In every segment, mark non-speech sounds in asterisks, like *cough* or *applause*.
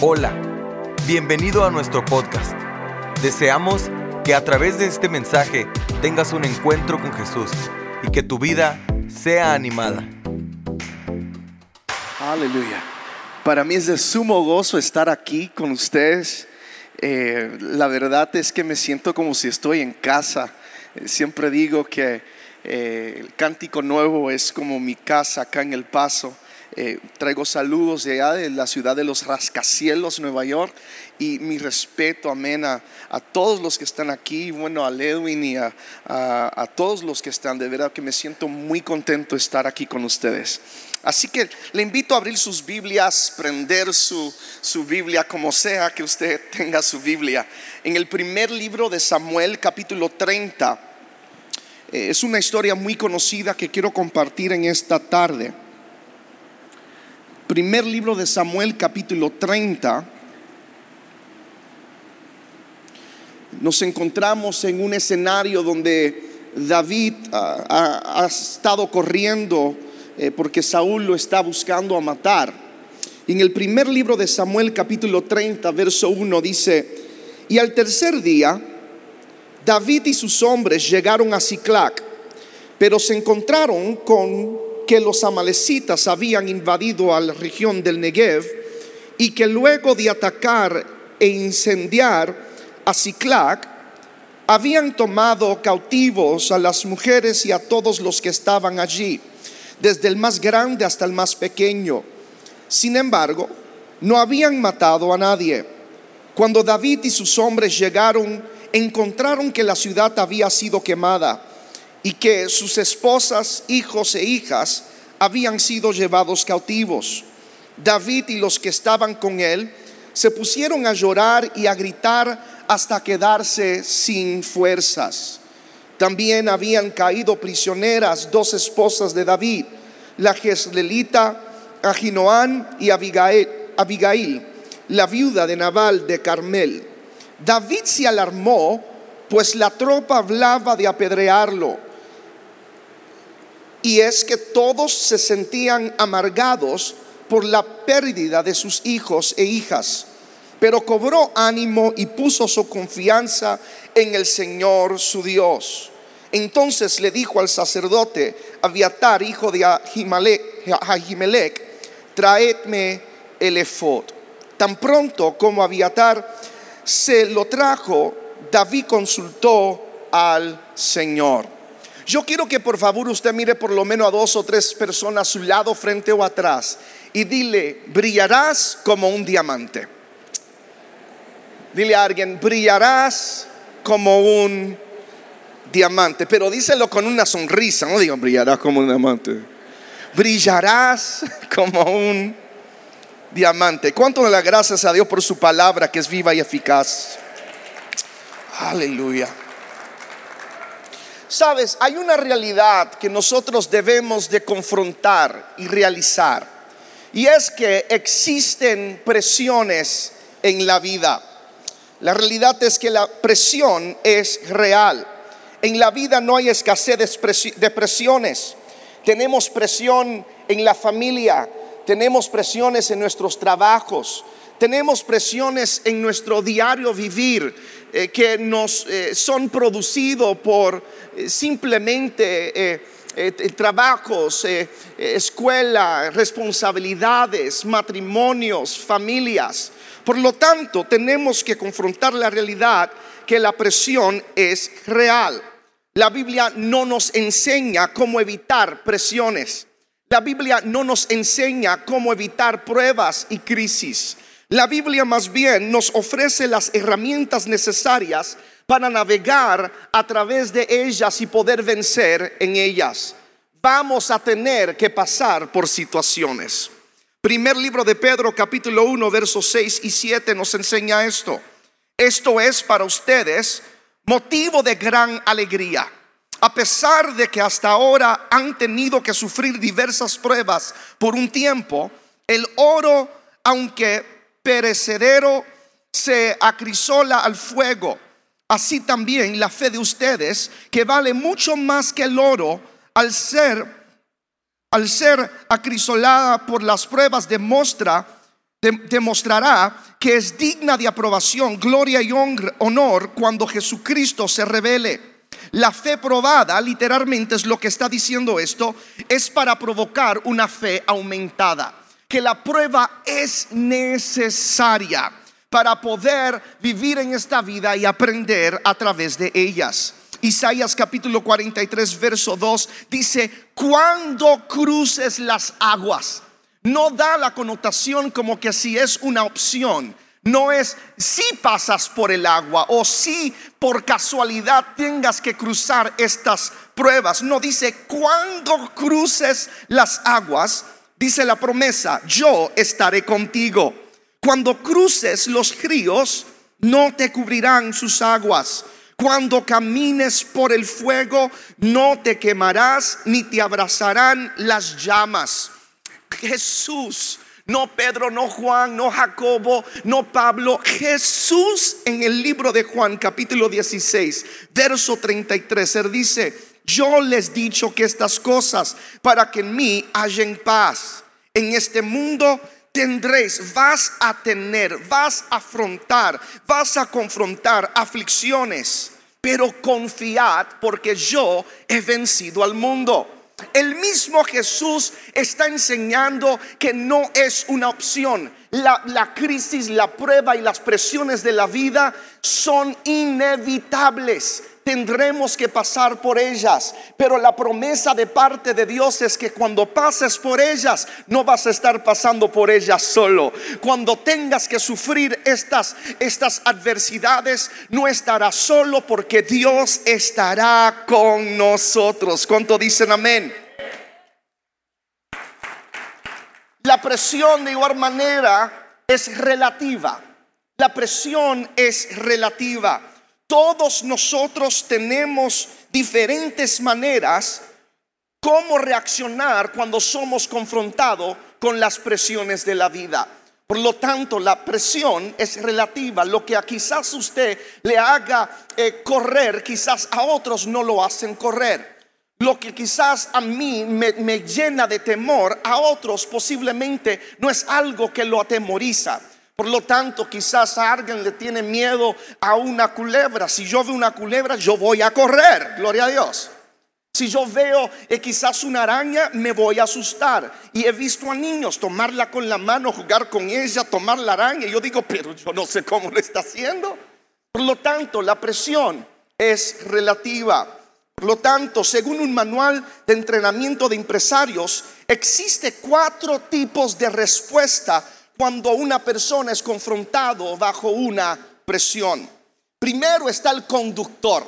Hola, bienvenido a nuestro podcast. Deseamos que a través de este mensaje tengas un encuentro con Jesús y que tu vida sea animada. Aleluya. Para mí es de sumo gozo estar aquí con ustedes. Eh, la verdad es que me siento como si estoy en casa. Eh, siempre digo que eh, el cántico nuevo es como mi casa acá en El Paso. Eh, traigo saludos de allá de la ciudad de los rascacielos, Nueva York, y mi respeto, amén, a, todos los que están aquí, bueno, a Ledwin y a, todos los que están, de verdad que me siento muy contento de estar aquí con ustedes. Así que le invito a abrir sus Biblias, prender su, su Biblia, como sea que usted *laughs* tenga su Biblia. En el primer libro de Samuel, capítulo 30, eh, es una historia muy conocida que quiero compartir en esta tarde. Primer libro de Samuel capítulo 30. Nos encontramos en un escenario donde David ah, ha, estado corriendo eh, porque Saúl lo está buscando a matar. en el primer libro de Samuel capítulo 30, verso 1 dice, y al tercer día, David y sus hombres llegaron a Ciclac, pero se encontraron con que los amalecitas habían invadido a la región del Negev y que luego de atacar e incendiar a Ciclac, habían tomado cautivos a las mujeres y a todos los que estaban allí, desde el más grande hasta el más pequeño. Sin embargo, no habían matado a nadie. Cuando David y sus hombres llegaron, encontraron que la ciudad había sido quemada y que sus esposas, hijos e hijas habían sido llevados cautivos. David y los que estaban con él se pusieron a llorar y a gritar hasta quedarse sin fuerzas. También habían caído prisioneras dos esposas de David, la Jezreelita Ahinoán y Abigail, Abigail, la viuda de Nabal de Carmel. David se alarmó, pues la tropa hablaba de apedrearlo y es que todos se sentían amargados por la pérdida de sus hijos e hijas, pero cobró ánimo y puso su confianza en el Señor su Dios. Entonces le dijo al sacerdote Abiatar, hijo de Ahimelech, traedme el efod. Tan pronto como Abiatar se lo trajo, David consultó al Señor. Yo quiero que por favor usted mire por lo menos a dos o tres personas a su lado, frente o atrás y dile, brillarás como un diamante. Dile a alguien, brillarás como un diamante, pero díselo con una sonrisa, no digan brillarás como un diamante. Brillarás *laughs* como un diamante. ¿Cuánto le da gracias a Dios por su palabra que es viva y eficaz? Aleluya. Sabes, hay una realidad que nosotros debemos de confrontar y realizar. Y es que existen presiones en la vida. La realidad es que la presión es real. En la vida no hay escasez de presiones. Tenemos presión en la familia, tenemos presiones en nuestros trabajos, tenemos presiones en nuestro diario vivir eh, que nos eh, son producidos por eh, simplemente trabajos, escuela, responsabilidades, matrimonios, familias. Por lo tanto, tenemos que confrontar la realidad que la presión es real. La Biblia no nos enseña cómo evitar presiones. La Biblia no nos enseña cómo evitar pruebas y crisis. La Biblia más bien nos ofrece las herramientas necesarias para navegar a través de ellas y poder vencer en ellas. Vamos a tener que pasar por situaciones. Primer libro de Pedro capítulo 1 versos 6 y 7 nos enseña esto. Esto es para ustedes motivo de gran alegría. A pesar de que hasta ahora han tenido que sufrir diversas pruebas por un tiempo, el oro, aunque perecedero se acrisola al fuego. Así también la fe de ustedes, que vale mucho más que el oro, al ser al ser acrisolada por las pruebas demuestra demostrará que es digna de aprobación, gloria y honor cuando Jesucristo se revele. La fe probada, literalmente es lo que está diciendo esto, es para provocar una fe aumentada. Que la prueba es necesaria para poder vivir en esta vida y aprender a través de ellas. Isaías capítulo 43, verso 2 dice, cuando cruces las aguas, no da la connotación como que si es una opción, no es si pasas por el agua o si por casualidad tengas que cruzar estas pruebas. No dice cuando cruces las aguas, dice la promesa, yo estaré contigo. Cuando cruces los ríos, no te cubrirán sus aguas. Cuando camines por el fuego, no te quemarás ni te abrazarán las llamas. Jesús no Pedro, no Juan, no Jacobo, no Pablo. Jesús en el libro de Juan capítulo 16, verso 33, él dice, yo les he dicho que estas cosas para que en mí hayan paz. En este mundo tendréis, vas a tener, vas a afrontar, vas a confrontar aflicciones, pero confiad porque yo he vencido al mundo. El mismo Jesús está enseñando que no es una opción. La, crisis, la prueba y las presiones de la vida son inevitables tendremos que pasar por ellas. Pero la promesa de parte de Dios es que cuando pases por ellas, no vas a estar pasando por ellas solo. Cuando tengas que sufrir estas, estas adversidades, no estarás solo porque Dios estará con nosotros. ¿Cuánto dicen amén? La presión de igual manera es relativa. La presión es relativa. Todos nosotros tenemos diferentes maneras cómo reaccionar cuando somos confrontados con las presiones de la vida. Por lo tanto, la presión es relativa. Lo que a quizás usted le haga eh, correr, quizás a otros no lo hacen correr. Lo que quizás a mí me, me llena de temor, a otros posiblemente no es algo que lo atemoriza. Por lo tanto, quizás a alguien le tiene miedo a una culebra. Si yo veo una culebra, yo voy a correr. Gloria a Dios. Si yo veo eh, quizás una araña, me voy a asustar. Y he visto a niños tomarla con la mano, jugar con ella, tomar la araña. Y yo digo, pero yo no sé cómo lo está haciendo. Por lo tanto, la presión es relativa. Por lo tanto, según un manual de entrenamiento de empresarios, existe cuatro tipos de respuesta cuando una persona es confrontado bajo una presión. Primero está el conductor,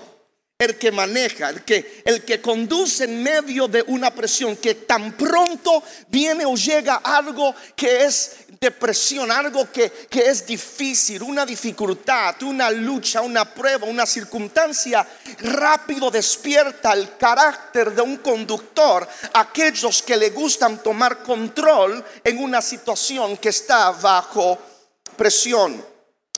el que maneja, el que, el que conduce en medio de una presión, que tan pronto viene o llega algo que es depresión, algo que, que es difícil, una dificultad, una lucha, una prueba, una circunstancia, rápido despierta el carácter de un conductor, aquellos que le gustan tomar control en una situación que está bajo presión.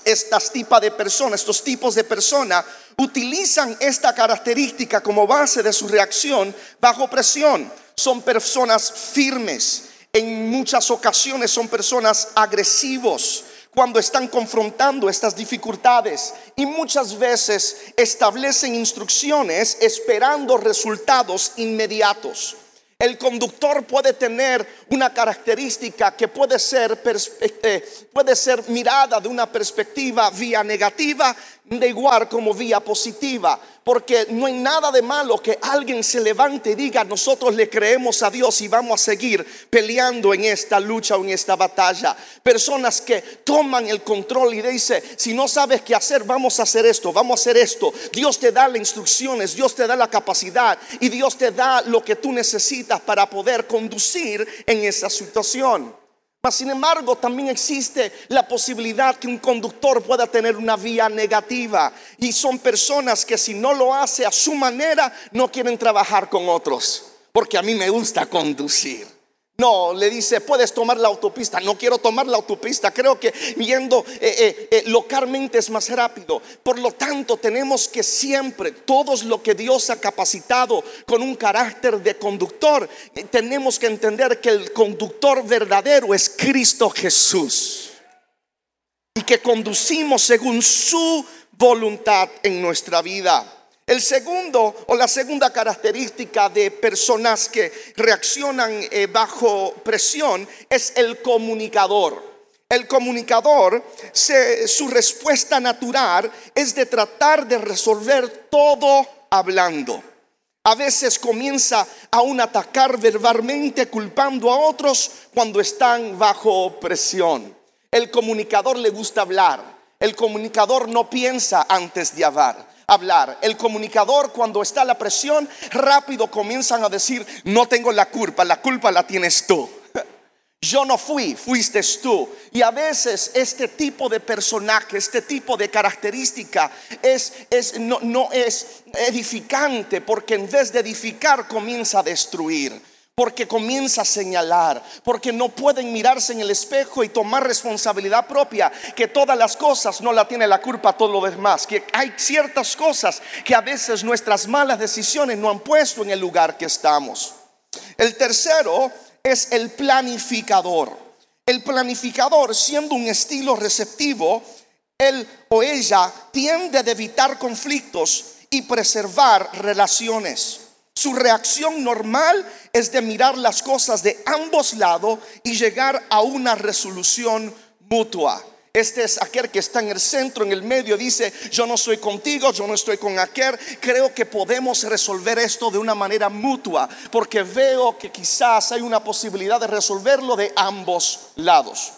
Estas tipos de personas, estos tipos de personas utilizan esta característica como base de su reacción bajo presión. Son personas firmes, en muchas ocasiones son personas agresivos cuando están confrontando estas dificultades y muchas veces establecen instrucciones esperando resultados inmediatos. El conductor puede tener una característica que puede ser, eh, puede ser mirada de una perspectiva vía negativa, igual como vía positiva. Porque no hay nada de malo que alguien se levante y diga, nosotros le creemos a Dios y vamos a seguir peleando en esta lucha o en esta batalla. Personas que toman el control y dicen, si no sabes qué hacer, vamos a hacer esto, vamos a hacer esto. Dios te da las instrucciones, Dios te da la capacidad y Dios te da lo que tú necesitas para poder conducir en esa situación. Mas, sin embargo, también existe la posibilidad que un conductor pueda tener una vía negativa. Y son personas que si no lo hace a su manera, no quieren trabajar con otros. Porque a mí me gusta conducir. No, le dice, puedes tomar la autopista. No quiero tomar la autopista. Creo que yendo eh, eh, eh, localmente es más rápido. Por lo tanto, tenemos que siempre, todos lo que Dios ha capacitado con un carácter de conductor, tenemos que entender que el conductor verdadero es Cristo Jesús. Y y que conducimos según su voluntad en nuestra vida. El segundo o la segunda característica de personas que reaccionan eh, bajo presión es el comunicador. El comunicador, su respuesta natural es de tratar de resolver todo hablando. A veces comienza a un atacar verbalmente culpando a otros cuando están bajo presión. El comunicador le gusta hablar. El comunicador no piensa antes de hablar hablar. El comunicador cuando está la presión, rápido comienzan a decir, no tengo la culpa, la culpa la tienes tú. Yo no fui, fuiste tú. Y a veces este tipo de personaje, este tipo de característica es, es, no, no es edificante porque en vez de edificar comienza a destruir porque comienza a señalar, porque no pueden mirarse en el espejo y tomar responsabilidad propia, que todas las cosas no la tiene la culpa todo lo demás, que hay ciertas cosas que a veces nuestras malas decisiones no han puesto en el lugar que estamos. El tercero es el planificador. El planificador, siendo un estilo receptivo, él o ella tiende a evitar conflictos y preservar relaciones. Su reacción normal es de mirar las cosas de ambos lados y llegar a una resolución mutua. Este es aquel que está en el centro, en el medio, dice, yo no estoy contigo, yo no estoy con aquel. Creo que podemos resolver esto de una manera mutua, porque veo que quizás hay una posibilidad de resolverlo de ambos lados.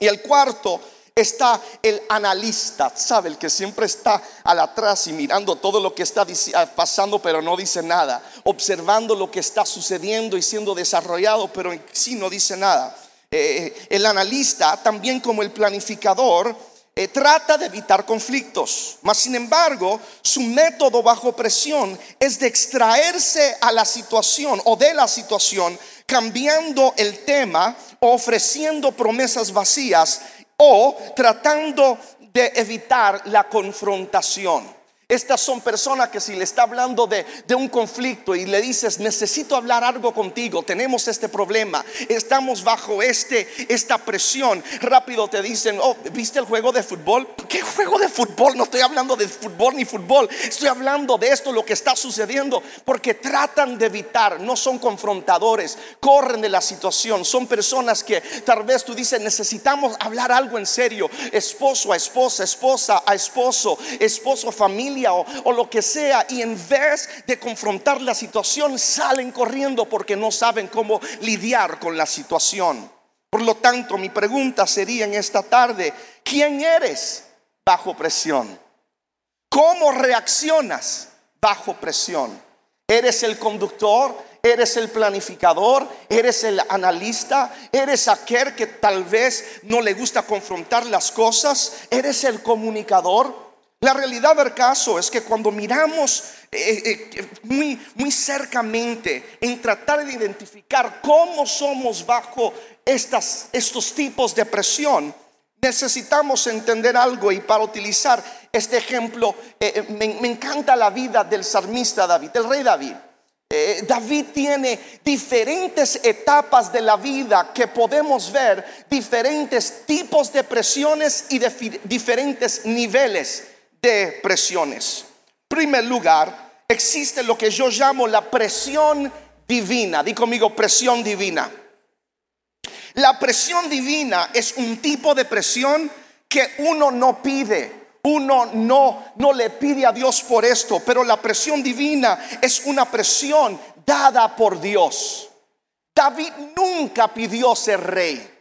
Y el cuarto está el analista, ¿sabe? El que siempre está al atrás y mirando todo lo que está ah, pasando, pero no dice nada. Observando lo que está sucediendo y siendo desarrollado, pero en sí no dice nada. Eh, el analista, también como el planificador, eh, trata de evitar conflictos. Mas, sin embargo, su método bajo presión es de extraerse a la situación o de la situación, cambiando el tema, ofreciendo promesas vacías o tratando de evitar la confrontación. Estas son personas que si le está hablando de, un conflicto y le dices, necesito hablar algo contigo, tenemos este problema, estamos bajo este, esta presión, rápido te dicen, oh, ¿viste el juego de fútbol? ¿Qué juego de fútbol? No estoy hablando de fútbol ni fútbol, estoy hablando de esto, lo que está sucediendo, porque tratan de evitar, no son confrontadores, corren de la situación, son personas que tal vez tú dices, necesitamos hablar algo en serio, esposo a esposa, esposa a esposo, esposo a familia o, lo que sea y en vez de confrontar la situación salen corriendo porque no saben cómo lidiar con la situación. Por lo tanto, mi pregunta sería en esta tarde, ¿quién eres bajo presión? ¿Cómo reaccionas bajo presión? ¿Eres el conductor? ¿Eres el planificador? ¿Eres el analista? ¿Eres aquel que tal vez no le gusta confrontar las cosas? ¿Eres el comunicador? La realidad del caso es que cuando miramos eh, eh, muy, muy cercamente en tratar de identificar cómo somos bajo estas, estos tipos de presión, necesitamos entender algo y para utilizar este ejemplo, eh, me, encanta la vida del salmista David, el rey David. David tiene diferentes etapas de la vida que podemos ver, diferentes tipos de presiones y diferentes niveles de presiones. Primer lugar, existe lo que yo llamo la presión divina. Di conmigo, presión divina. La presión divina es un tipo de presión que uno no pide. Uno no, no le pide a Dios por esto, pero la presión divina es una presión dada por Dios. David nunca pidió ser rey.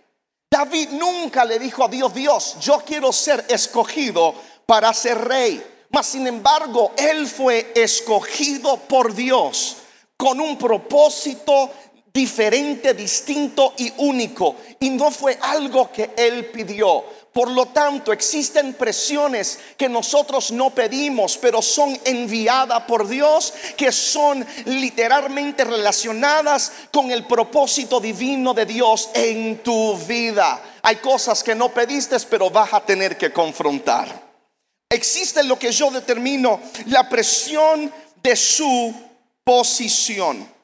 David nunca le dijo a Dios, Dios, yo quiero ser escogido para ser rey. Mas sin embargo, él fue escogido por Dios con un propósito diferente, distinto y único. Y no fue algo que él pidió. Por lo tanto, existen presiones que nosotros no pedimos, pero son enviadas por Dios, que son literalmente relacionadas con el propósito divino de Dios en tu vida. Hay cosas que no pediste, pero vas a tener que confrontar. Existe lo que yo determino la presión de su posición.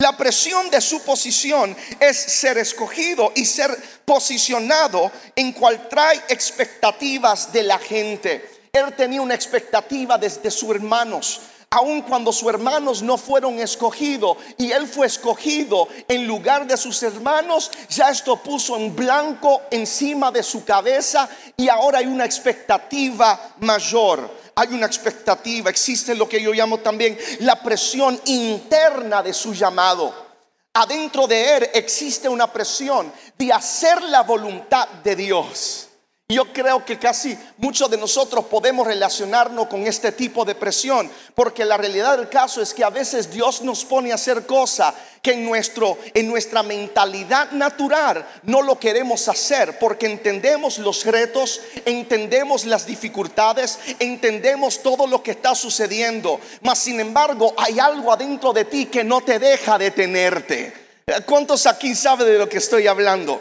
La presión de su posición es ser escogido y ser posicionado en cual trae expectativas de la gente. Él tenía una expectativa desde sus hermanos. Aun cuando sus hermanos no fueron escogidos y él fue escogido en lugar de sus hermanos, ya esto puso en blanco encima de su cabeza y ahora hay una expectativa mayor hay una expectativa, existe lo que yo llamo también la presión interna de su llamado. Adentro de él existe una presión de hacer la voluntad de Dios. Yo creo que casi muchos de nosotros podemos relacionarnos con este tipo de presión, porque la realidad del caso es que a veces Dios nos pone a hacer cosas que en, nuestro, en nuestra mentalidad natural no lo queremos hacer, porque entendemos los retos, entendemos las dificultades, entendemos todo lo que está sucediendo, mas sin embargo hay algo adentro de ti que no te deja detenerte. ¿Cuántos aquí saben de lo que estoy hablando?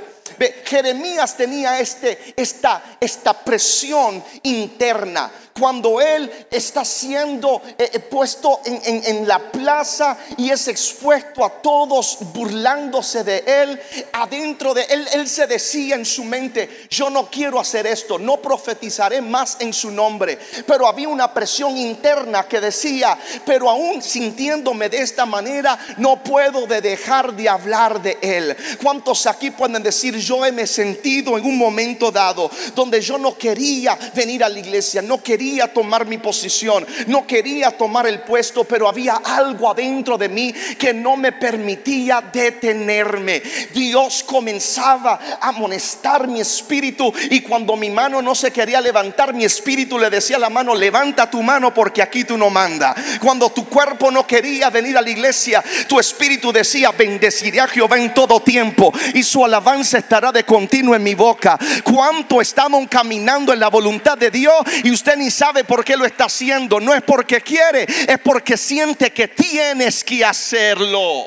Jeremías tenía este, esta, esta presión interna cuando él está siendo eh, eh, puesto en, la plaza y es expuesto a todos burlándose de él, adentro de él, él se decía en su mente, yo no quiero hacer esto, no profetizaré más en su nombre. Pero había una presión interna que decía, pero aún sintiéndome de esta manera, no puedo de dejar de hablar de él. ¿Cuántos aquí pueden decir, yo me he sentido en un momento dado donde yo no quería venir a la iglesia, no quería tomar mi posición, no quería tomar el puesto, pero había algo adentro de mí que no me permitía detenerme. Dios comenzaba a amonestar mi espíritu y cuando mi mano no se quería levantar, mi espíritu le decía a la mano, levanta tu mano porque aquí tú no manda. Cuando tu cuerpo no quería venir a la iglesia, tu espíritu decía, bendeciré a Jehová en todo tiempo y su alabanza de continuo en mi boca. ¿Cuánto estamos caminando en la voluntad de Dios y usted ni sabe por qué lo está haciendo. No es porque quiere, es porque siente que tienes que hacerlo.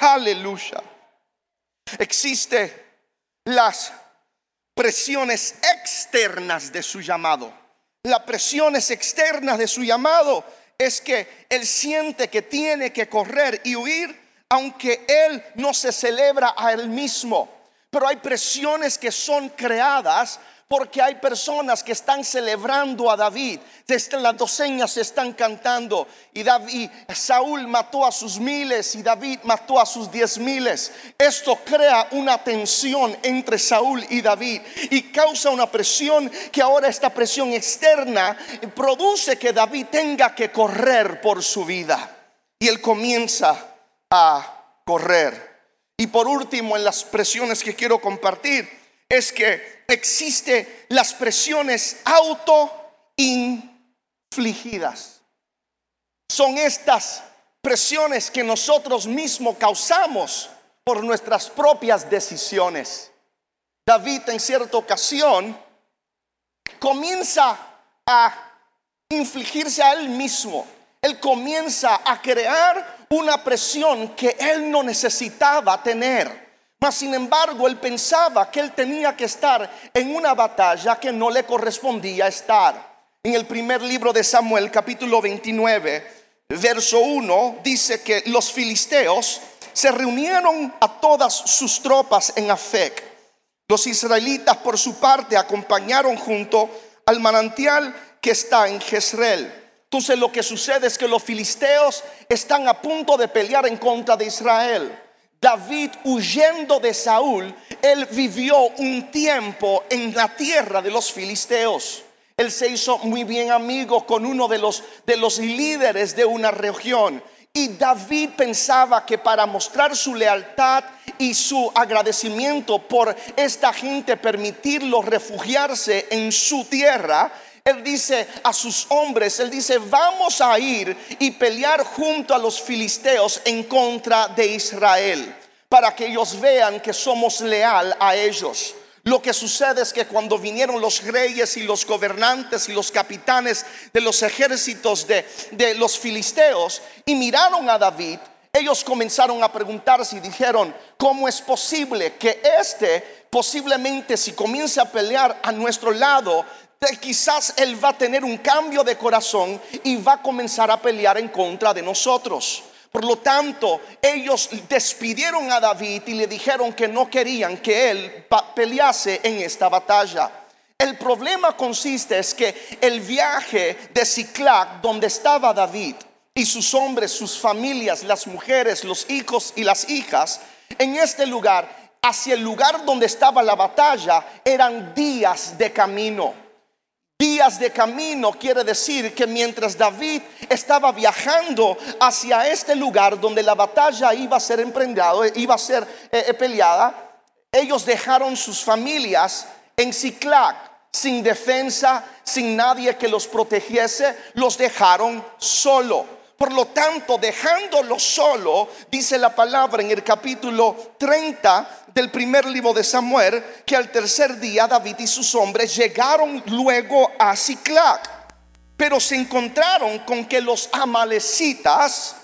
Aleluya. Existe las presiones externas de su llamado. Las presiones externas de su llamado es que él siente que tiene que correr y huir, aunque él no se celebra a él mismo. Pero hay presiones que son creadas porque hay personas que están celebrando a David. Las doceñas se están cantando. Y David, Saúl mató a sus miles y David mató a sus diez miles. Esto crea una tensión entre Saúl y David y causa una presión que ahora esta presión externa produce que David tenga que correr por su vida. Y él comienza a correr. Y por último, en las presiones que quiero compartir, es que existe las presiones autoinfligidas. Son estas presiones que nosotros mismos causamos por nuestras propias decisiones. David en cierta ocasión comienza a infligirse a él mismo. Él comienza a crear una presión que él no necesitaba tener sin embargo, él pensaba que él tenía que estar en una batalla que no le correspondía estar. En el primer libro de Samuel, capítulo 29, verso 1, dice que los filisteos se reunieron a todas sus tropas en Afec. Los israelitas, por su parte, acompañaron junto al manantial que está en Jezreel. Entonces lo que sucede es que los filisteos están a punto de pelear en contra de Israel. David huyendo de Saúl, él vivió un tiempo en la tierra de los filisteos. Él se hizo muy bien amigo con uno de los, de los líderes de una región. Y David pensaba que para mostrar su lealtad y su agradecimiento por esta gente, permitirlo refugiarse en su tierra, él dice a sus hombres, él dice, vamos a ir y pelear junto a los filisteos en contra de Israel, para que ellos vean que somos leal a ellos. Lo que sucede es que cuando vinieron los reyes y los gobernantes y los capitanes de los ejércitos de, de los filisteos y miraron a David, ellos comenzaron a preguntarse y dijeron, ¿cómo es posible que este posiblemente si comienza a pelear a nuestro lado, quizás Él va a tener un cambio de corazón y va a comenzar a pelear en contra de nosotros. Por lo tanto, ellos despidieron a David y le dijeron que no querían que él pelease en esta batalla. El problema consiste es que el viaje de Ciclac, donde estaba David y sus hombres, sus familias, las mujeres, los hijos y las hijas, en este lugar, hacia el lugar donde estaba la batalla, eran días de camino. Días de camino quiere decir que mientras David estaba viajando hacia este lugar donde la batalla iba a ser emprendida, iba a ser eh, eh, peleada, ellos dejaron sus familias en Ciclac, sin defensa, sin nadie que los protegiese, los dejaron solo. Por lo tanto, dejándolo solo, dice la palabra en el capítulo 30 del primer libro de Samuel, que al tercer día David y sus hombres llegaron luego a Ciclac, pero se encontraron con que los amalecitas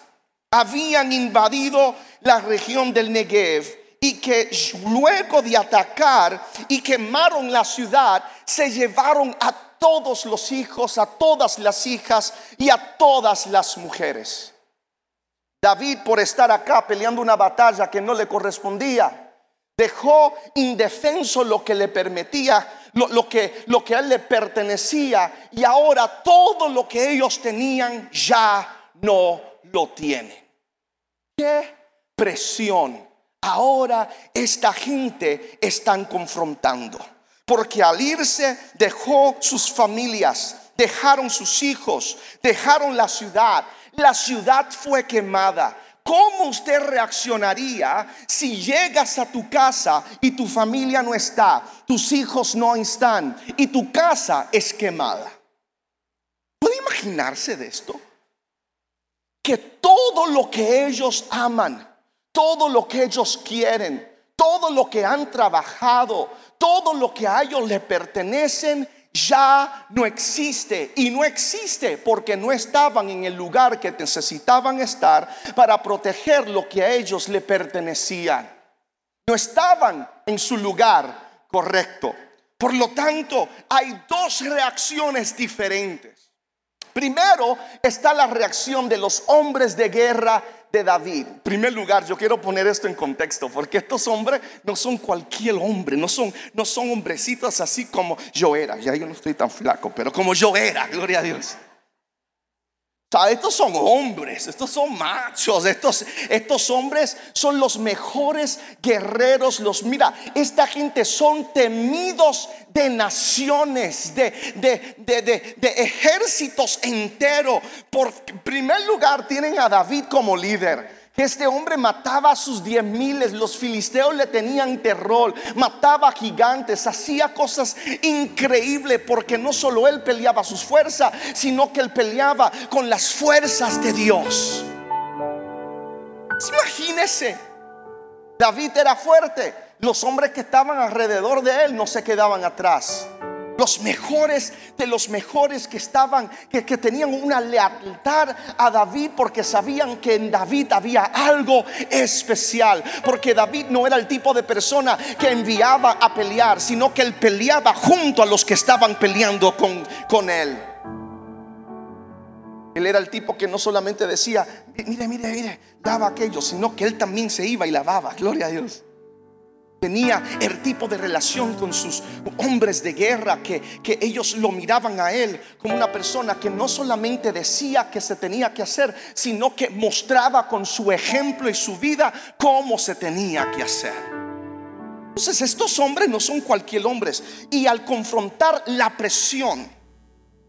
habían invadido la región del Negev y que luego de atacar y quemaron la ciudad, se llevaron a todos los hijos, a todas las hijas y a todas las mujeres. David, por estar acá peleando una batalla que no le correspondía, dejó indefenso lo que le permitía, lo, que, lo que a él le pertenecía, y ahora todo lo que ellos tenían ya no lo tienen. Qué presión ahora esta gente están confrontando. Porque al irse dejó sus familias, dejaron sus hijos, dejaron la ciudad. La ciudad fue quemada. ¿Cómo usted reaccionaría si llegas a tu casa y tu familia no está, tus hijos no están y tu casa es quemada? ¿Puede imaginarse de esto? Que todo lo que ellos aman, todo lo que ellos quieren, todo lo que han trabajado, todo lo que a ellos le pertenecen, ya no existe. Y no existe porque no estaban en el lugar que necesitaban estar para proteger lo que a ellos le pertenecían. No estaban en su lugar correcto. Por lo tanto, hay dos reacciones diferentes. Primero está la reacción de los hombres de guerra de David. En primer lugar, yo quiero poner esto en contexto, porque estos hombres no son cualquier hombre, no son, no son hombrecitos así como yo era. Ya yo no estoy tan flaco, pero como yo era, gloria a Dios estos son hombres, estos son machos, estos, estos hombres son los mejores guerreros. Los mira, esta gente son temidos de naciones, de, de, de, de ejércitos enteros. Por primer lugar, tienen a David como líder. Este hombre mataba a sus diez miles, los filisteos le tenían terror, mataba gigantes, hacía cosas increíbles porque no solo él peleaba sus fuerzas, sino que él peleaba con las fuerzas de Dios. Imagínese, David era fuerte, los hombres que estaban alrededor de él no se quedaban atrás los mejores de los mejores que estaban, que, tenían una lealtad a David porque sabían que en David había algo especial. Porque David no era el tipo de persona que enviaba a pelear, sino que él peleaba junto a los que estaban peleando con, con él. Él era el tipo que no solamente decía, mire, mire, mire, daba aquello, sino que él también se iba y lavaba. Gloria a Dios. Tenía el tipo de relación con sus hombres de guerra que, que, ellos lo miraban a él como una persona que no solamente decía que se tenía que hacer, sino que mostraba con su ejemplo y su vida cómo se tenía que hacer. Entonces estos hombres no son cualquier hombres y al confrontar la presión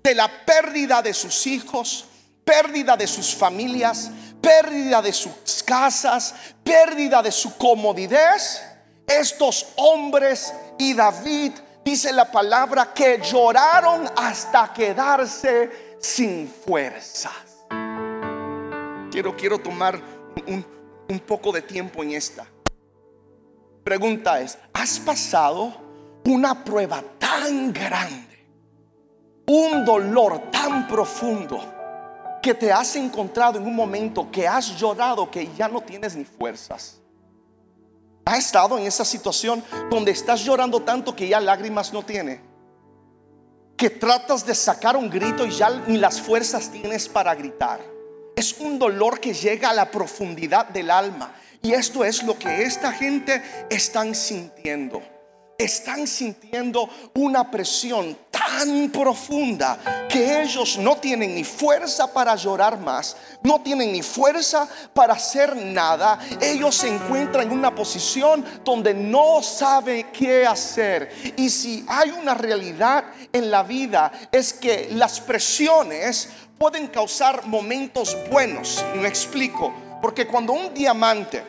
de la pérdida de sus hijos, pérdida de sus familias, pérdida de sus casas, pérdida de su comodidad, estos hombres y David, dice la palabra, que lloraron hasta quedarse sin fuerzas. Quiero, quiero tomar un, un poco de tiempo en esta. Pregunta es, ¿has pasado una prueba tan grande, un dolor tan profundo, que te has encontrado en un momento que has llorado que ya no tienes ni fuerzas? ¿Ha estado en esa situación donde estás llorando tanto que ya lágrimas no tiene? Que tratas de sacar un grito y ya ni las fuerzas tienes para gritar. es un dolor que llega a la profundidad del alma. Y esto es lo que esta gente están sintiendo están sintiendo una presión tan profunda que ellos no tienen ni fuerza para llorar más, no tienen ni fuerza para hacer nada. Ellos se encuentran en una posición donde no sabe qué hacer. Y si hay una realidad en la vida es que las presiones pueden causar momentos buenos. Me explico, porque cuando un diamante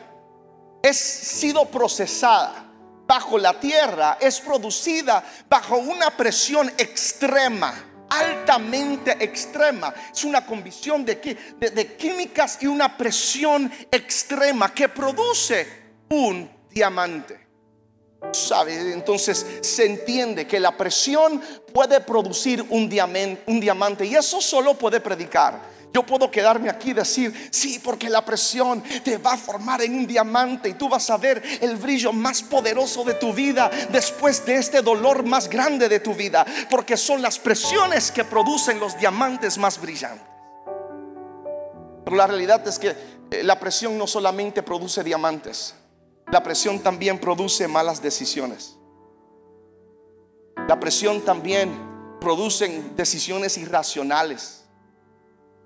es sido procesada, bajo la tierra es producida bajo una presión extrema, altamente extrema. Es una convicción de, de, químicas y una presión extrema que produce un diamante. ¿Sabe? Entonces se entiende que la presión puede producir un diamante, un diamante y eso solo puede predicar. Yo puedo quedarme aquí y decir, sí, porque la presión te va a formar en un diamante y tú vas a ver el brillo más poderoso de tu vida después de este dolor más grande de tu vida, porque son las presiones que producen los diamantes más brillantes. Pero la realidad es que eh, la presión no solamente produce diamantes, la presión también produce malas decisiones. La presión también produce decisiones irracionales.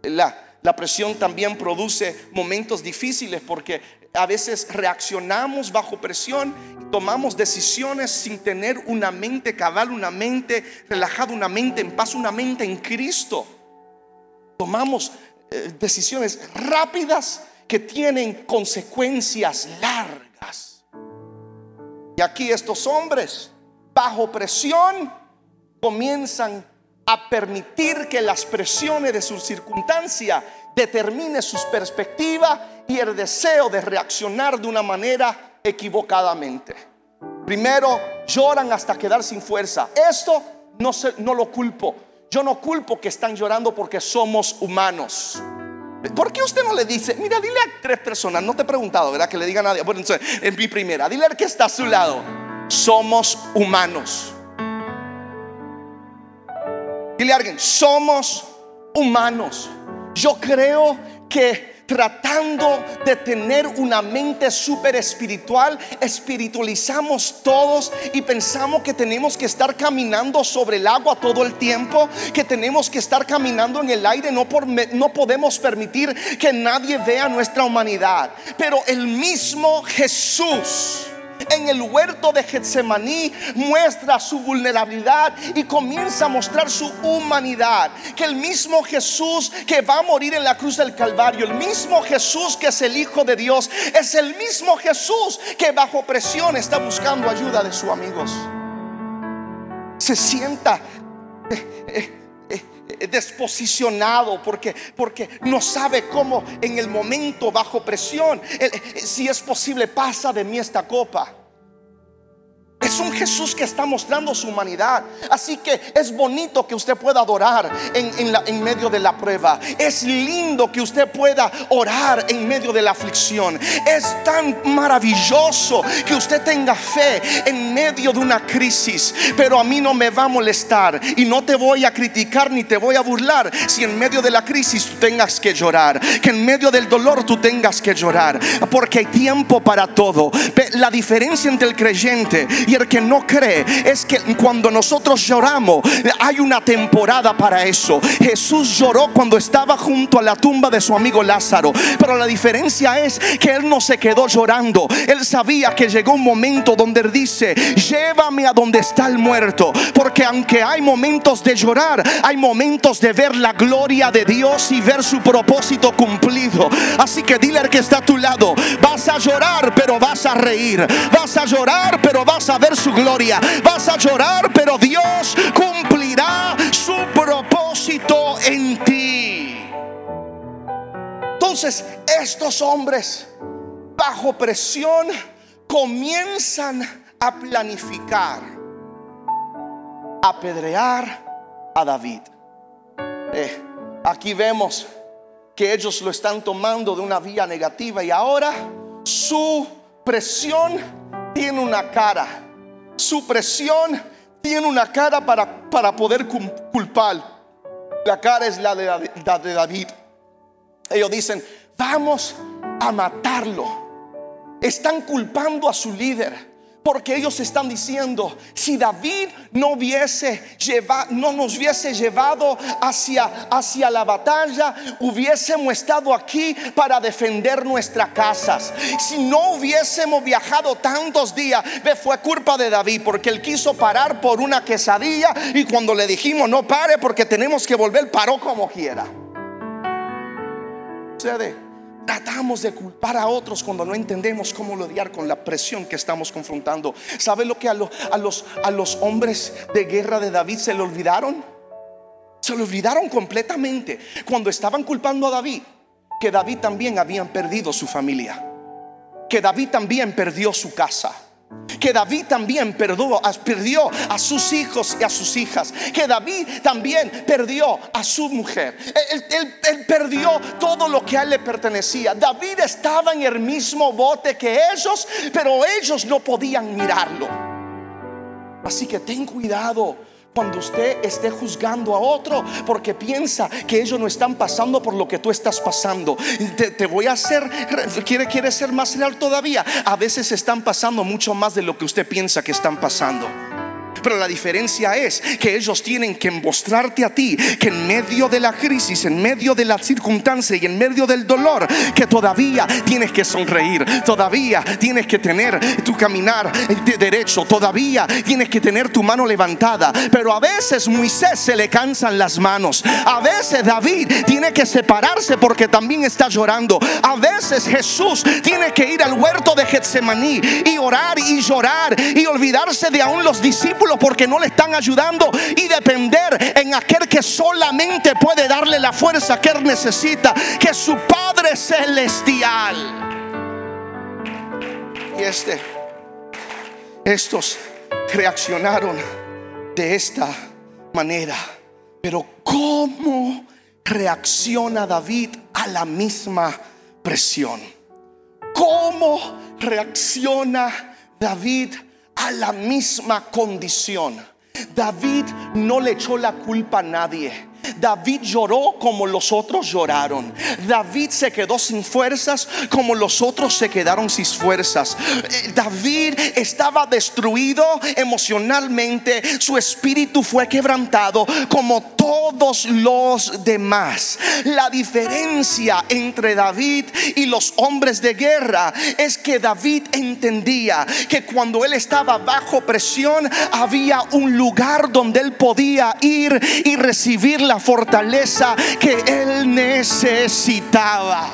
La, presión también produce momentos difíciles porque a veces reaccionamos bajo presión tomamos decisiones sin tener una mente cabal, una mente relajada, una mente en paz, una mente en Cristo. Tomamos eh, decisiones rápidas que tienen consecuencias largas. Y aquí estos hombres, bajo presión, comienzan a permitir que las presiones de su circunstancia determine sus perspectivas y el deseo de reaccionar de una manera equivocadamente. Primero lloran hasta quedar sin fuerza. Esto no, se, no lo culpo. Yo no culpo que están llorando porque somos humanos. ¿Por qué usted no le dice, mira, dile a tres personas, no te he preguntado, ¿verdad? Que le diga a nadie. Bueno, entonces, en mi primera, dile al que está a su lado, somos humanos. Dile alguien, somos humanos. Yo creo que tratando de tener una mente súper espiritual, espiritualizamos todos y pensamos que tenemos que estar caminando sobre el agua todo el tiempo, que tenemos que estar caminando en el aire, no, por, no podemos permitir que nadie vea nuestra humanidad. Pero el mismo Jesús en el huerto de Getsemaní muestra su vulnerabilidad y comienza a mostrar su humanidad. Que el mismo Jesús que va a morir en la cruz del Calvario, el mismo Jesús que es el Hijo de Dios, es el mismo Jesús que bajo presión está buscando ayuda de sus amigos. Se sienta. Eh, eh, eh, desposicionado porque, porque no sabe cómo en el momento bajo presión, si es posible, pasa de mí esta copa. Es un Jesús que está mostrando su humanidad. Así que es bonito que usted pueda adorar en, medio de la prueba. Es lindo que usted pueda orar en medio de la aflicción. Es tan maravilloso que usted tenga fe en medio de una crisis. Pero a mí no me va a molestar. Y no te voy a criticar ni te voy a burlar si en medio de la crisis tú tengas que llorar. Que en medio del dolor tú tengas que llorar. Porque hay tiempo para todo. La diferencia entre el creyente y el que no cree es que cuando nosotros lloramos, hay una temporada para eso. Jesús lloró cuando estaba junto a la tumba de su amigo Lázaro. Pero la diferencia es que él no se quedó llorando. Él sabía que llegó un momento donde él dice, llévame a donde está el muerto. Porque aunque hay momentos de llorar, hay momentos de ver la gloria de Dios y ver su propósito cumplido. Así que dile al que está a tu lado, vas a llorar, pero vas a reír. Vas a llorar, pero vas a ver su gloria. Vas a llorar, pero Dios cumplirá su propósito en ti. Entonces, estos hombres, bajo presión, comienzan a planificar, apedrear a David. Eh, aquí vemos que ellos lo están tomando de una vía negativa y ahora su presión tiene una cara su presión tiene una cara para, para poder culpar. La cara es la de, la de David. Ellos dicen, vamos a matarlo. Están culpando a su líder. Porque ellos están diciendo, si David no hubiese llevado, no nos hubiese llevado hacia, la batalla, hubiésemos estado aquí para defender nuestras casas. Si no hubiésemos viajado tantos días, fue culpa de David, porque él quiso parar por una quesadilla y cuando le dijimos no pare porque tenemos que volver, paró como quiera. Sucede. Tratamos de culpar a otros cuando no entendemos cómo lidiar con la presión que estamos confrontando. ¿Sabe lo que a, a, los, a los hombres de guerra de David se le olvidaron? Se le olvidaron completamente cuando estaban culpando a David, que David también habían perdido su familia, que David también perdió su casa que David también perdió, a sus hijos y a sus hijas. Que David también perdió a su mujer. Él, perdió todo lo que a él le pertenecía. David estaba en el mismo bote que ellos, pero ellos no podían mirarlo. Así que ten cuidado cuando usted esté juzgando a otro porque piensa que ellos no están pasando por lo que tú estás pasando. Te, voy a hacer, quiere, quiere ser más real todavía. A veces están pasando mucho más de lo que usted piensa que están pasando. Pero la diferencia es que ellos tienen que mostrarte a ti que en medio de la crisis, en medio de la circunstancia y en medio del dolor, que todavía tienes que sonreír, todavía tienes que tener tu caminar de derecho, todavía tienes que tener tu mano levantada. Pero a veces Moisés se le cansan las manos, a veces David tiene que separarse porque también está llorando, a veces Jesús tiene que ir al huerto de Getsemaní y orar y llorar y olvidarse de aún los discípulos porque no le están ayudando y depender en aquel que solamente puede darle la fuerza que él necesita, que es su Padre Celestial. Y este, estos reaccionaron de esta manera. Pero ¿cómo reacciona David a la misma presión? ¿Cómo reacciona David a la misma condición. David no le echó la culpa a nadie. David lloró como los otros lloraron. David se quedó sin fuerzas como los otros se quedaron sin fuerzas. Eh, David estaba destruido emocionalmente. Su espíritu fue quebrantado como todos los demás. La diferencia entre David y los hombres de guerra es que David entendía que cuando él estaba bajo presión había un lugar donde él podía ir y recibir la fortaleza que él necesitaba.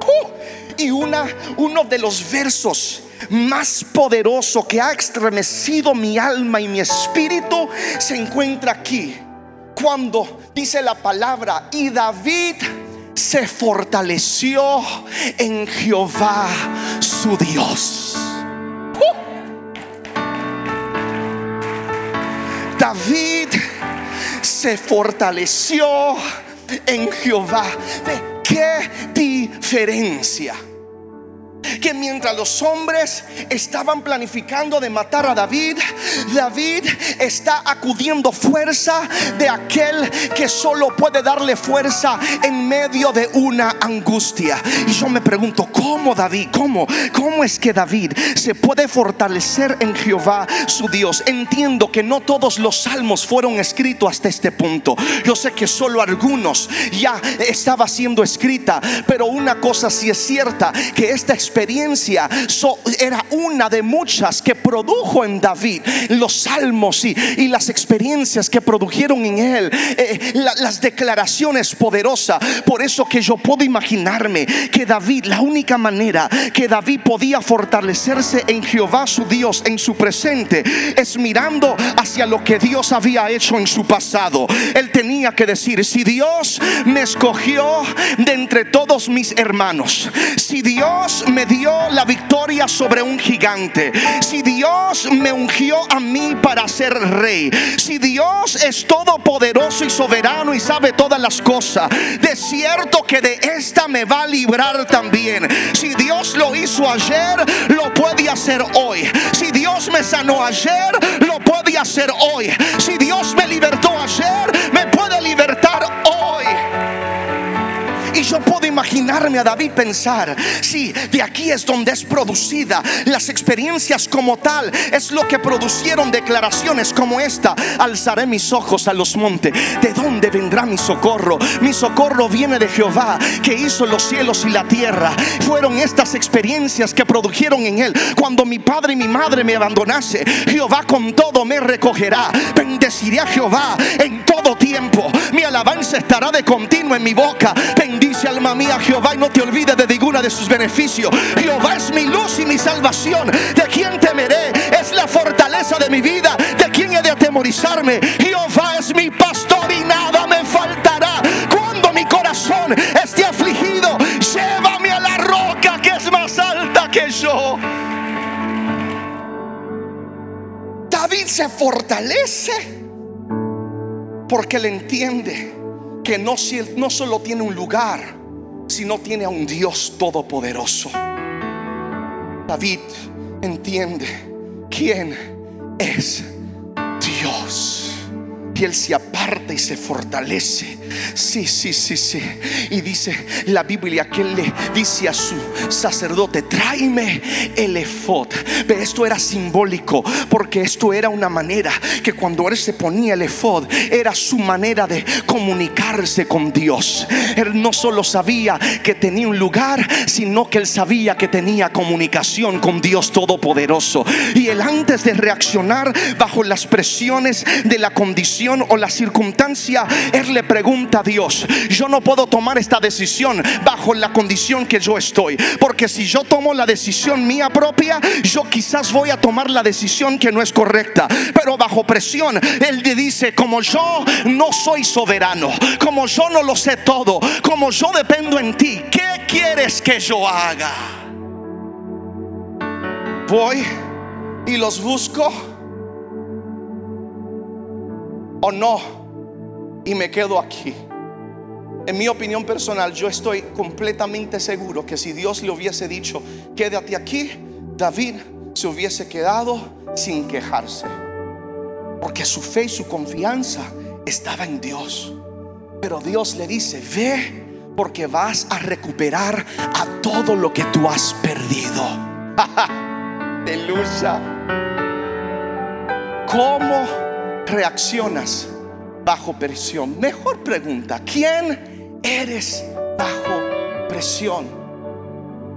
Uh, y una, uno de los versos más poderoso que ha estremecido mi alma y mi espíritu se encuentra aquí. Cuando dice la palabra, y David se fortaleció en Jehová su Dios. Uh. David se fortaleció en Jehová. ¿De qué diferencia? que mientras los hombres estaban planificando de matar a David, David está acudiendo fuerza de aquel que solo puede darle fuerza en medio de una angustia. Y yo me pregunto, ¿cómo David? ¿Cómo? ¿Cómo es que David se puede fortalecer en Jehová su Dios? Entiendo que no todos los salmos fueron escritos hasta este punto. Yo sé que solo algunos ya estaba siendo escrita, pero una cosa sí es cierta, que esta experiencia era una de muchas que produjo en David los salmos y, las experiencias que produjeron en él, eh, las declaraciones poderosas. Por eso que yo puedo imaginarme que David, la única manera que David podía fortalecerse en Jehová su Dios, en su presente, es mirando hacia lo que Dios había hecho en su pasado. Él tenía que decir, si Dios me escogió de entre todos mis hermanos, si Dios me dio la victoria sobre un gigante, si Dios me ungió a mí para ser rey, si Dios es todopoderoso y soberano y sabe todas las cosas, de cierto que de esta me va a librar también. Si Dios lo hizo ayer, lo puede hacer hoy. Si Dios me sanó ayer, lo puede hacer hoy. Si Dios me libertó ayer, me puede libertar hoy. Y yo puedo imaginar ayudarme a David pensar, sí, de aquí es donde es producida las experiencias como tal, es lo que producieron declaraciones como esta, alzaré mis ojos a los montes, ¿de dónde vendrá mi socorro? Mi socorro viene de Jehová, que hizo los cielos y la tierra. Fueron estas experiencias que produjeron en él cuando mi padre y mi madre me abandonase, Jehová con todo me recogerá. Bendeciré a Jehová en todo tiempo. Mi alabanza estará de continuo en mi boca. Bendice alma mía Jehová y no te olvides de ninguna de sus beneficios. Jehová es mi luz y mi salvación. ¿De quién temeré? Es la fortaleza de mi vida. ¿De quién he de atemorizarme? Jehová es mi pastor y nada me faltará. Cuando mi corazón esté afligido, llévame a la roca que es más alta que yo. David se fortalece porque él entiende que no, solo tiene un lugar, sino tiene a un Dios todopoderoso. David entiende quién es Dios. Él se aparta y se fortalece. Sí, sí, sí, sí. Y dice la Biblia que él le dice a su sacerdote, tráeme el efod. Pero esto era simbólico, porque esto era una manera que cuando él se ponía el efod, era su manera de comunicarse con Dios. Él no solo sabía que tenía un lugar, sino que él sabía que tenía comunicación con Dios Todopoderoso. Y él antes de reaccionar bajo las presiones de la condición, o la circunstancia, Él le pregunta a Dios, yo no puedo tomar esta decisión bajo la condición que yo estoy, porque si yo tomo la decisión mía propia, yo quizás voy a tomar la decisión que no es correcta, pero bajo presión, Él le dice, como yo no soy soberano, como yo no lo sé todo, como yo dependo en ti, ¿qué quieres que yo haga? Voy y los busco o no y me quedo aquí. En mi opinión personal, yo estoy completamente seguro que si Dios le hubiese dicho, quédate aquí, David se hubiese quedado sin quejarse. Porque su fe y su confianza estaba en Dios. Pero Dios le dice, ve porque vas a recuperar a todo lo que tú has perdido. *laughs* Aleluya. ¿Cómo? Reaccionas bajo presión? Mejor pregunta, ¿quién eres bajo presión?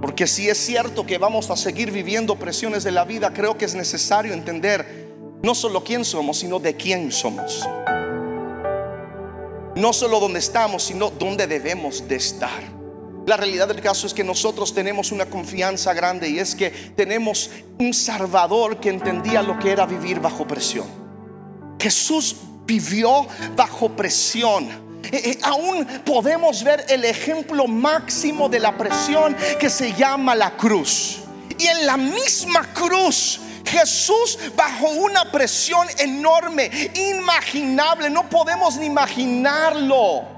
Porque si es cierto que vamos a seguir viviendo presiones de la vida, creo que es necesario entender no solo quién somos, sino de quién somos. No solo dónde estamos, sino dónde debemos de estar. La realidad del caso es que nosotros tenemos una confianza grande y es que tenemos un Salvador que entendía lo que era vivir bajo presión. Jesús vivió bajo presión. Eh, eh, aún podemos ver el ejemplo máximo de la presión que se llama la cruz. Y en la misma cruz Jesús bajo una presión enorme, inimaginable, no podemos ni imaginarlo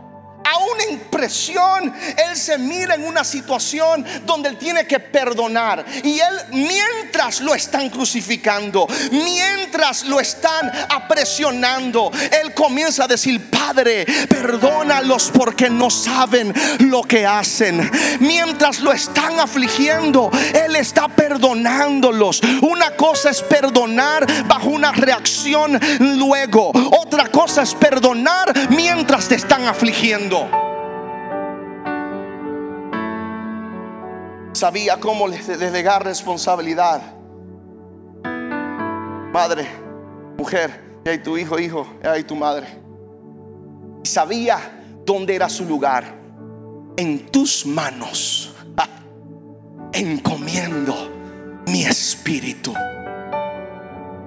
aún en presión, Él se mira en una situación donde Él tiene que perdonar. Y Él, mientras lo están crucificando, mientras lo están apresionando, Él comienza a decir, Padre, perdónalos porque no saben lo que hacen. Mientras lo están afligiendo, Él está perdonándolos. Una cosa es perdonar bajo una reacción luego. Otra cosa es perdonar mientras te están afligiendo. Sabía cómo delegar responsabilidad. Madre, mujer, y hay tu hijo, hijo, hay tu madre. Sabía dónde era su lugar. En tus manos encomiendo mi espíritu.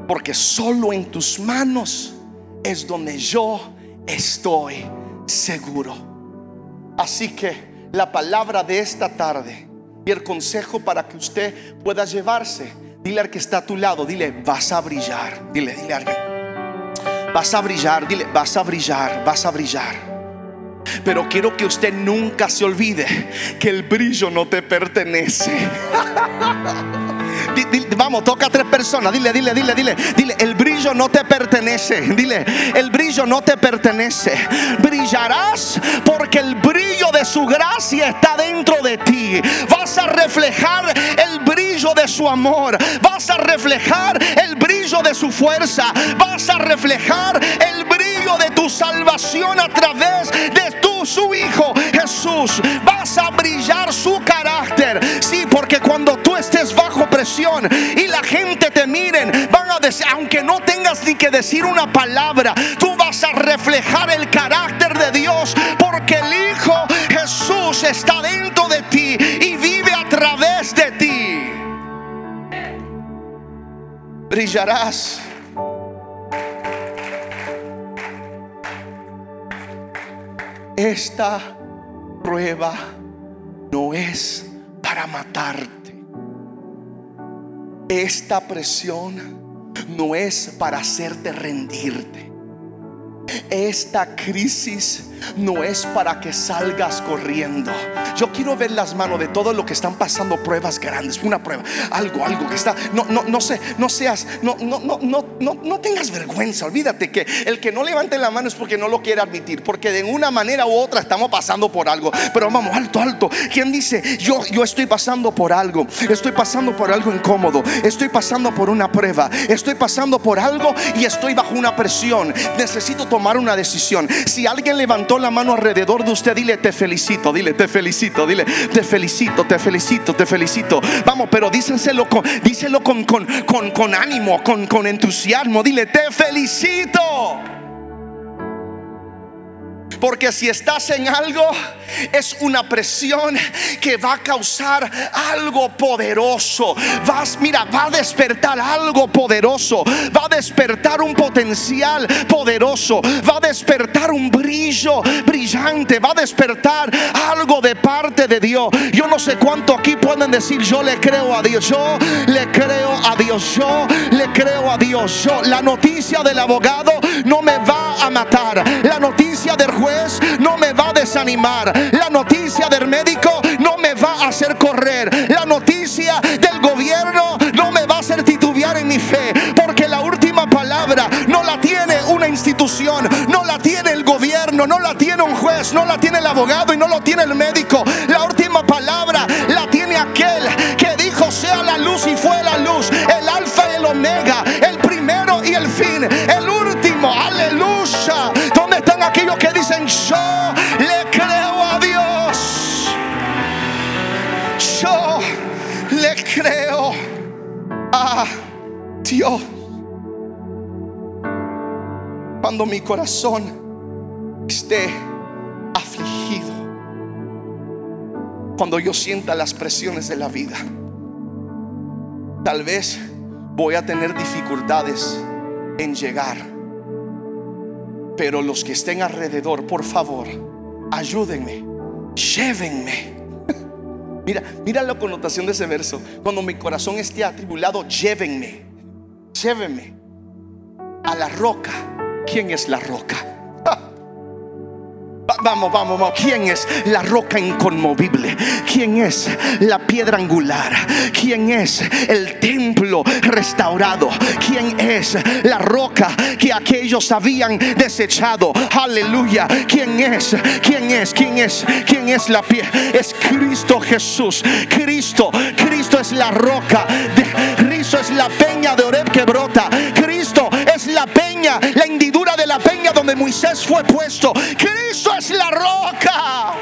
Porque solo en tus manos es donde yo estoy seguro. Así que la palabra de esta tarde y el consejo para que usted pueda llevarse, dile al que está a tu lado, dile, vas a brillar. Dile, dile a alguien, vas a brillar, dile, vas a brillar, vas a brillar. Pero quiero que usted nunca se olvide que el brillo no te pertenece. *laughs* vamos, toca a tres personas. Dile, dile, dile, dile. Dile, el brillo no te pertenece. Dile, el brillo no te pertenece. Brillarás porque el brillo de su gracia está dentro de ti. Vas a reflejar el brillo de su amor. Vas a reflejar el brillo de su fuerza. Vas a reflejar el brillo de tu salvación a través de tu, su Hijo Jesús. Vas a brillar su carácter. Sí, porque cuando tú estés y la gente te miren, van a decir, aunque no tengas ni que decir una palabra, tú vas a reflejar el carácter de Dios porque el Hijo Jesús está dentro de ti y vive a través de ti. Brillarás. Esta prueba no es para matarte. Esta presión no es para hacerte rendirte. Esta crisis no es para que salgas corriendo. Yo quiero ver las manos de todos los que están pasando pruebas grandes. Una prueba, algo, algo que está. No, no, no sé, no seas, no, no, no, no, no, no tengas vergüenza. Olvídate que el que no levante la mano es porque no lo quiere admitir. Porque de una manera u otra estamos pasando por algo. Pero vamos, alto, alto. ¿Quién dice? Yo, yo estoy pasando por algo. Estoy pasando por algo incómodo. Estoy pasando por una prueba. Estoy pasando por algo y estoy bajo una presión. Necesito tomar una decisión. Si alguien levantó la mano alrededor de usted, dile te felicito, dile te felicito, dile te felicito, te felicito, te felicito. Vamos, pero díselo con, díselo con, con, con, con ánimo, con, con entusiasmo, dile te felicito. Porque si estás en algo, es una presión que va a causar algo poderoso. Vas, mira, va a despertar algo poderoso. Va a despertar un potencial poderoso. Va a despertar un brillo brillante. Va a despertar algo de parte de Dios. Yo no sé cuánto aquí pueden decir, yo le creo a Dios. Yo le creo a Dios. Yo le creo a Dios. Yo, la noticia del abogado no me va a matar. La noticia del juez no me va a desanimar. La noticia del médico no me va a hacer correr. La noticia del gobierno no me va a hacer titubear en mi fe. Porque la última palabra no la tiene una institución, no la tiene el gobierno, no la tiene un juez, no la tiene el abogado y no lo tiene el médico. La última palabra la tiene aquel que dijo sea la luz y fue la luz. El alfa y el omega, el primero y el fin, el último. Aleluya. ¿Dónde están que dicen yo le creo a Dios. Yo le creo a Dios. Cuando mi corazón esté afligido, cuando yo sienta las presiones de la vida, tal vez voy a tener dificultades en llegar pero los que estén alrededor, por favor, ayúdenme, llévenme. *laughs* Mira, mira la connotación de ese verso. Cuando mi corazón esté atribulado, llévenme, llévenme a la roca. ¿Quién es la roca? *laughs* Vamos, vamos, vamos. ¿Quién es la roca inconmovible? ¿Quién es la piedra angular? ¿Quién es el templo restaurado? ¿Quién es la roca que aquellos habían desechado? Aleluya. ¿Quién es? ¿Quién es? ¿Quién es? ¿Quién es la piedra? Es Cristo Jesús. Cristo. Cristo es la roca. Cristo es la peña de Oreb que brota. Cristo es la peña, la hendidura la peña donde Moisés fue puesto. Cristo es la roca.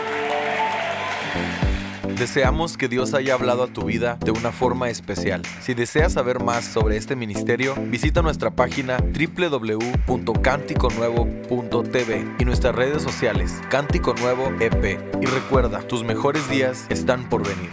Deseamos que Dios haya hablado a tu vida de una forma especial. Si deseas saber más sobre este ministerio, visita nuestra página www.canticonuevo.tv y nuestras redes sociales Cántico Nuevo EP. Y recuerda, tus mejores días están por venir.